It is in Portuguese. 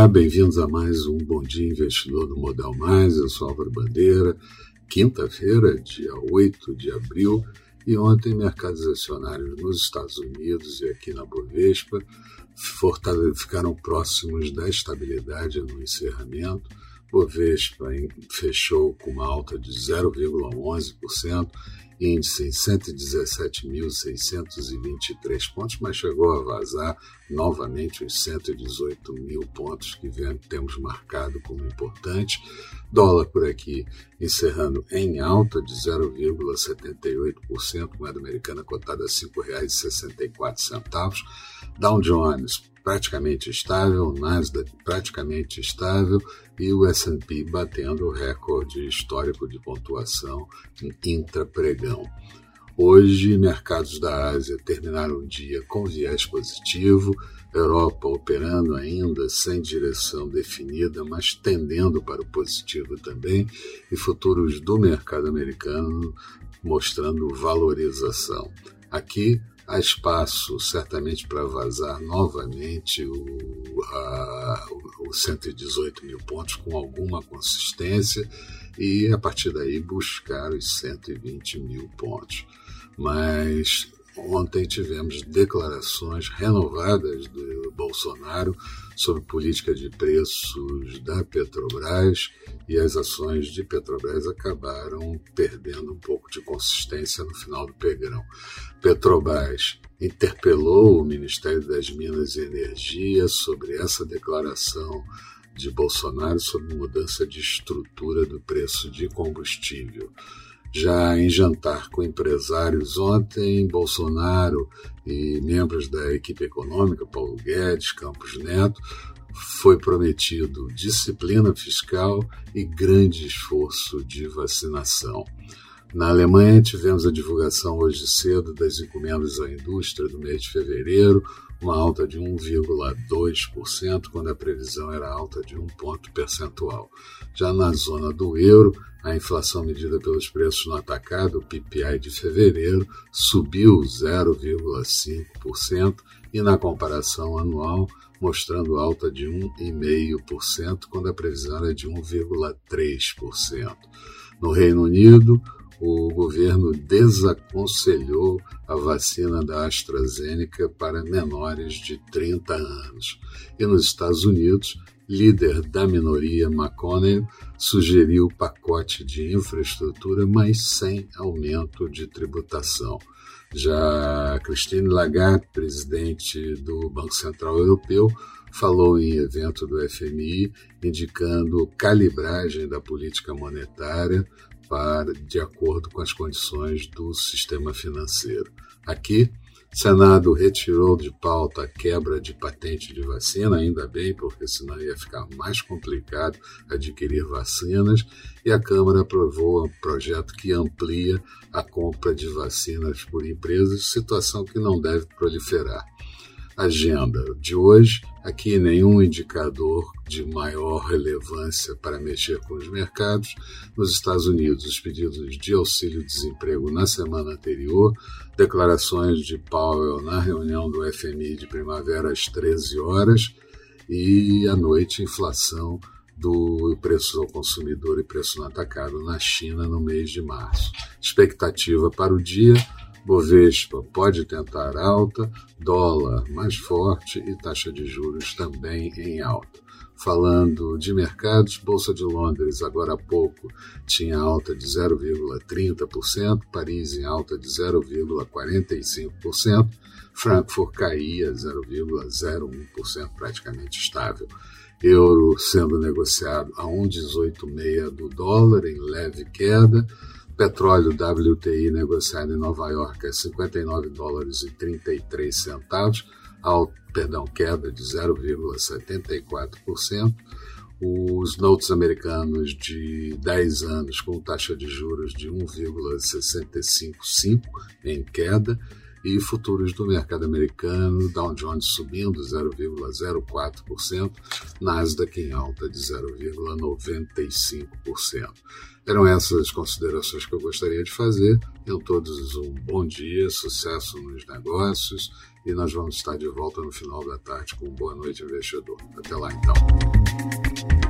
Olá, bem-vindos a mais um Bom Dia Investidor do Modal Mais. Eu sou Álvaro Bandeira. Quinta-feira, dia 8 de abril, e ontem mercados acionários nos Estados Unidos e aqui na Bovespa ficaram próximos da estabilidade no encerramento. Bovespa fechou com uma alta de 0,11%, índice em 117.623 pontos, mas chegou a vazar novamente os 118 mil pontos que temos marcado como importante. Dólar por aqui encerrando em alta de 0,78%, moeda americana cotada a R$ 5,64. Dow Jones praticamente estável, Nasdaq praticamente estável e o S&P batendo o recorde histórico de pontuação intra-pregão. Hoje, mercados da Ásia terminaram o dia com viés positivo, Europa operando ainda sem direção definida, mas tendendo para o positivo também, e futuros do mercado americano mostrando valorização. Aqui, há espaço certamente para vazar novamente o, a, o 118 mil pontos com alguma consistência e a partir daí buscar os 120 mil pontos. Mas ontem tivemos declarações renovadas do Bolsonaro sobre política de preços da Petrobras e as ações de Petrobras acabaram perdendo um pouco de consistência no final do pegrão. Petrobras interpelou o Ministério das Minas e Energia sobre essa declaração de Bolsonaro sobre mudança de estrutura do preço de combustível. Já em jantar com empresários ontem, Bolsonaro e membros da equipe econômica, Paulo Guedes, Campos Neto, foi prometido disciplina fiscal e grande esforço de vacinação. Na Alemanha, tivemos a divulgação hoje cedo das encomendas à indústria do mês de fevereiro, uma alta de 1,2%, quando a previsão era alta de um ponto percentual. Já na zona do euro, a inflação medida pelos preços no atacado, o PPI de fevereiro, subiu 0,5% e na comparação anual, mostrando alta de 1,5%, quando a previsão era de 1,3%. No Reino Unido, o governo desaconselhou a vacina da AstraZeneca para menores de 30 anos. E nos Estados Unidos, líder da minoria McConnell sugeriu pacote de infraestrutura, mas sem aumento de tributação. Já Christine Lagarde, presidente do Banco Central Europeu, falou em evento do FMI, indicando calibragem da política monetária para de acordo com as condições do sistema financeiro. Aqui, Senado retirou de pauta a quebra de patente de vacina, ainda bem, porque senão ia ficar mais complicado adquirir vacinas, e a Câmara aprovou um projeto que amplia a compra de vacinas por empresas, situação que não deve proliferar agenda de hoje, aqui nenhum indicador de maior relevância para mexer com os mercados. Nos Estados Unidos, os pedidos de auxílio-desemprego na semana anterior, declarações de Powell na reunião do FMI de primavera às 13 horas e à noite inflação do preço ao consumidor e preço no atacado na China no mês de março. Expectativa para o dia Bovespa pode tentar alta, dólar mais forte e taxa de juros também em alta. Falando de mercados, Bolsa de Londres agora há pouco tinha alta de 0,30%, Paris em alta de 0,45%, Frankfurt caía 0,01%, praticamente estável. Euro sendo negociado a 1,186 do dólar em leve queda, Petróleo WTI negociado em Nova York a 59 dólares e 33 centavos, ao, perdão, queda de 0,74%. Os notes americanos de 10 anos com taxa de juros de 1,655 em queda e futuros do mercado americano, Dow Jones subindo 0,04%, Nasdaq em alta de 0,95%. Eram essas considerações que eu gostaria de fazer. Tenham todos um bom dia, sucesso nos negócios e nós vamos estar de volta no final da tarde com Boa Noite Investidor. Até lá então.